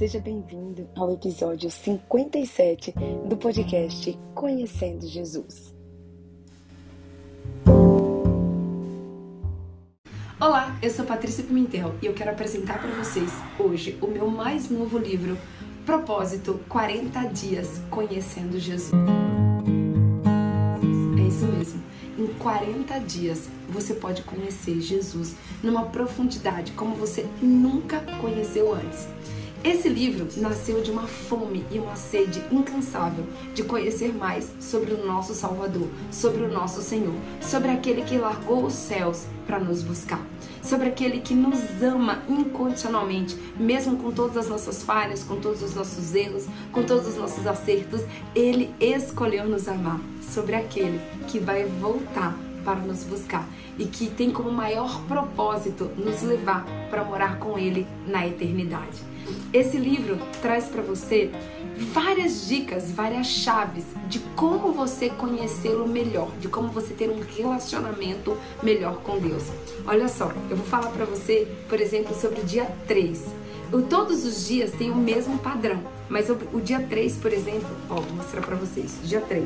seja bem-vindo ao episódio 57 do podcast Conhecendo Jesus. Olá, eu sou Patrícia Pimentel e eu quero apresentar para vocês hoje o meu mais novo livro, Propósito 40 Dias Conhecendo Jesus. É isso mesmo. Em 40 dias você pode conhecer Jesus numa profundidade como você nunca conheceu antes. Esse livro nasceu de uma fome e uma sede incansável de conhecer mais sobre o nosso Salvador, sobre o nosso Senhor, sobre aquele que largou os céus para nos buscar, sobre aquele que nos ama incondicionalmente, mesmo com todas as nossas falhas, com todos os nossos erros, com todos os nossos acertos, ele escolheu nos amar, sobre aquele que vai voltar para nos buscar e que tem como maior propósito nos levar para morar com Ele na eternidade. Esse livro traz para você várias dicas, várias chaves de como você conhecê-lo melhor, de como você ter um relacionamento melhor com Deus. Olha só, eu vou falar para você, por exemplo, sobre o dia 3. Todos os dias tem o mesmo padrão, mas o, o dia 3, por exemplo, ó, vou mostrar para vocês. Dia 3,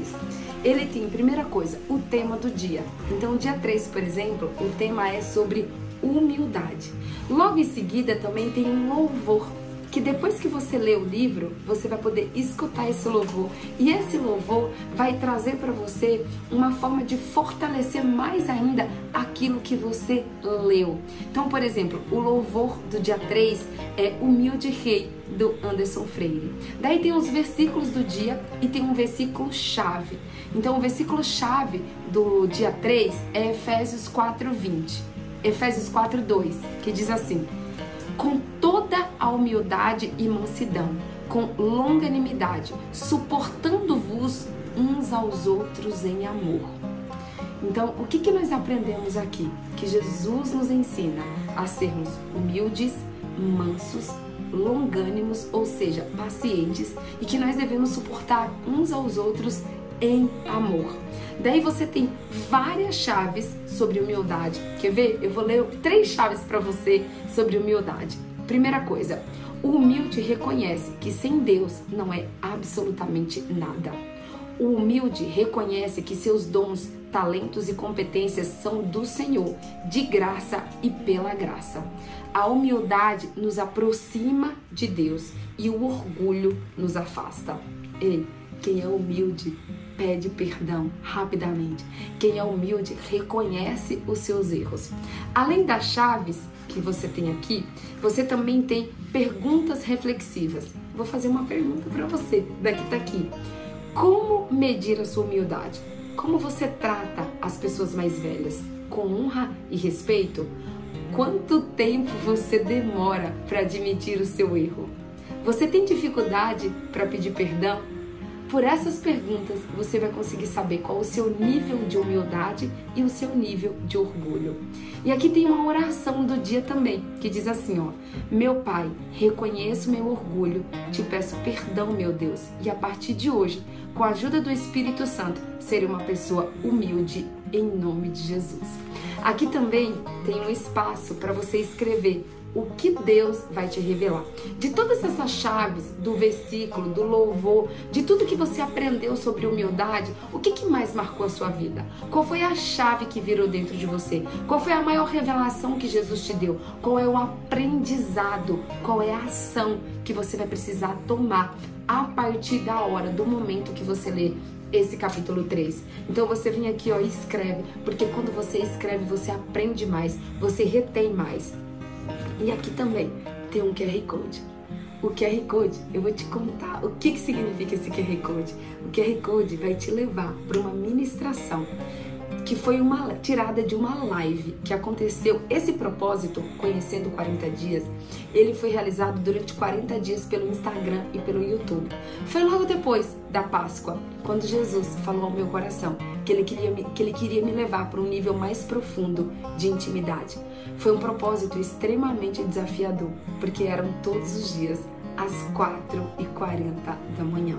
ele tem, primeira coisa, o tema do dia. Então, o dia 3, por exemplo, o tema é sobre humildade. Logo em seguida também tem um louvor que depois que você lê o livro, você vai poder escutar esse louvor e esse louvor vai trazer para você uma forma de fortalecer mais ainda aquilo que você leu. Então, por exemplo, o louvor do dia 3 é Humilde Rei do Anderson Freire. Daí tem os versículos do dia e tem um versículo chave. Então, o versículo chave do dia 3 é Efésios 4:20. Efésios 4:2, que diz assim: com toda a humildade e mansidão, com longanimidade, suportando-vos uns aos outros em amor. Então, o que, que nós aprendemos aqui? Que Jesus nos ensina a sermos humildes, mansos, longânimos, ou seja, pacientes, e que nós devemos suportar uns aos outros em amor. Daí você tem várias chaves sobre humildade. Quer ver? Eu vou ler três chaves para você sobre humildade. Primeira coisa, o humilde reconhece que sem Deus não é absolutamente nada. O humilde reconhece que seus dons, talentos e competências são do Senhor, de graça e pela graça. A humildade nos aproxima de Deus e o orgulho nos afasta. Ei, quem é humilde pede perdão rapidamente. Quem é humilde reconhece os seus erros. Além das chaves que você tem aqui, você também tem perguntas reflexivas. Vou fazer uma pergunta para você, daqui tá aqui. Como medir a sua humildade? Como você trata as pessoas mais velhas? Com honra e respeito? Quanto tempo você demora para admitir o seu erro? Você tem dificuldade para pedir perdão? Por essas perguntas, você vai conseguir saber qual o seu nível de humildade e o seu nível de orgulho. E aqui tem uma oração do dia também, que diz assim, ó: Meu Pai, reconheço meu orgulho, te peço perdão, meu Deus, e a partir de hoje, com a ajuda do Espírito Santo, serei uma pessoa humilde em nome de Jesus. Aqui também tem um espaço para você escrever o que Deus vai te revelar. De todas essas chaves do versículo, do louvor, de tudo que você aprendeu sobre humildade, o que, que mais marcou a sua vida? Qual foi a chave que virou dentro de você? Qual foi a maior revelação que Jesus te deu? Qual é o aprendizado? Qual é a ação que você vai precisar tomar a partir da hora, do momento que você lê esse capítulo 3. Então você vem aqui ó, e escreve, porque quando você escreve, você aprende mais, você retém mais. E aqui também tem um QR Code. O QR Code, eu vou te contar o que, que significa esse QR Code. O QR Code vai te levar para uma ministração que foi uma tirada de uma live que aconteceu. Esse propósito, Conhecendo 40 Dias, ele foi realizado durante 40 dias pelo Instagram e pelo YouTube. Foi logo depois da Páscoa, quando Jesus falou ao meu coração que ele queria me, que ele queria me levar para um nível mais profundo de intimidade. Foi um propósito extremamente desafiador, porque eram todos os dias às 4h40 da manhã.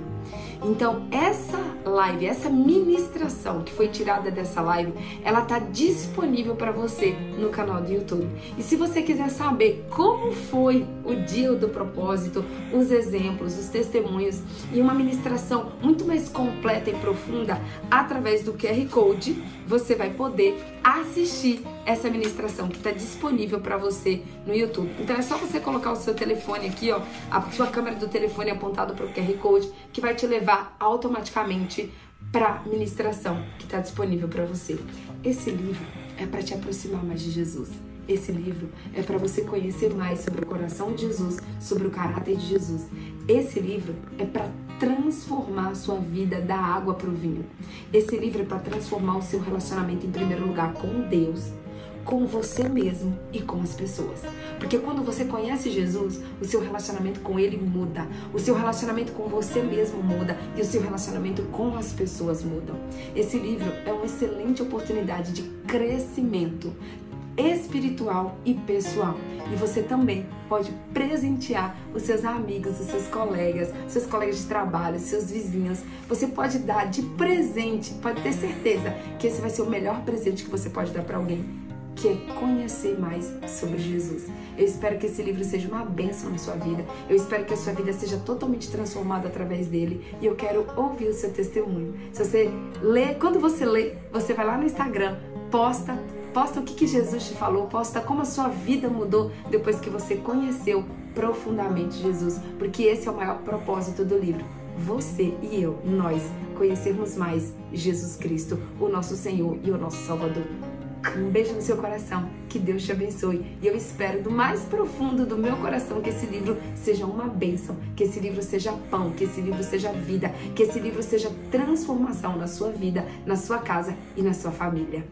Então, essa live, essa ministração que foi tirada dessa live, ela tá disponível para você no canal do YouTube. E se você quiser saber como foi o dia do propósito, os exemplos, os testemunhos e uma ministração muito mais completa e profunda através do QR Code, você vai poder assistir essa ministração que está disponível para você no YouTube. Então é só você colocar o seu telefone aqui, ó, a sua câmera do telefone apontada para o QR Code, que vai te levar automaticamente para ministração que está disponível para você. Esse livro é para te aproximar mais de Jesus. Esse livro é para você conhecer mais sobre o coração de Jesus, sobre o caráter de Jesus. Esse livro é para transformar a sua vida da água para o vinho. Esse livro é para transformar o seu relacionamento em primeiro lugar com Deus, com você mesmo e com as pessoas. Porque quando você conhece Jesus, o seu relacionamento com ele muda, o seu relacionamento com você mesmo muda e o seu relacionamento com as pessoas mudam. Esse livro é uma excelente oportunidade de crescimento espiritual e pessoal. E você também pode presentear os seus amigos, os seus colegas, seus colegas de trabalho, seus vizinhos. Você pode dar de presente, pode ter certeza que esse vai ser o melhor presente que você pode dar para alguém que é conhecer mais sobre Jesus. Eu espero que esse livro seja uma bênção na sua vida. Eu espero que a sua vida seja totalmente transformada através dele. E eu quero ouvir o seu testemunho. Se você lê, quando você lê, você vai lá no Instagram, posta Posta o que, que Jesus te falou, posta como a sua vida mudou depois que você conheceu profundamente Jesus, porque esse é o maior propósito do livro. Você e eu, nós, conhecermos mais Jesus Cristo, o nosso Senhor e o nosso Salvador. Um beijo no seu coração, que Deus te abençoe. E eu espero do mais profundo do meu coração que esse livro seja uma bênção, que esse livro seja pão, que esse livro seja vida, que esse livro seja transformação na sua vida, na sua casa e na sua família.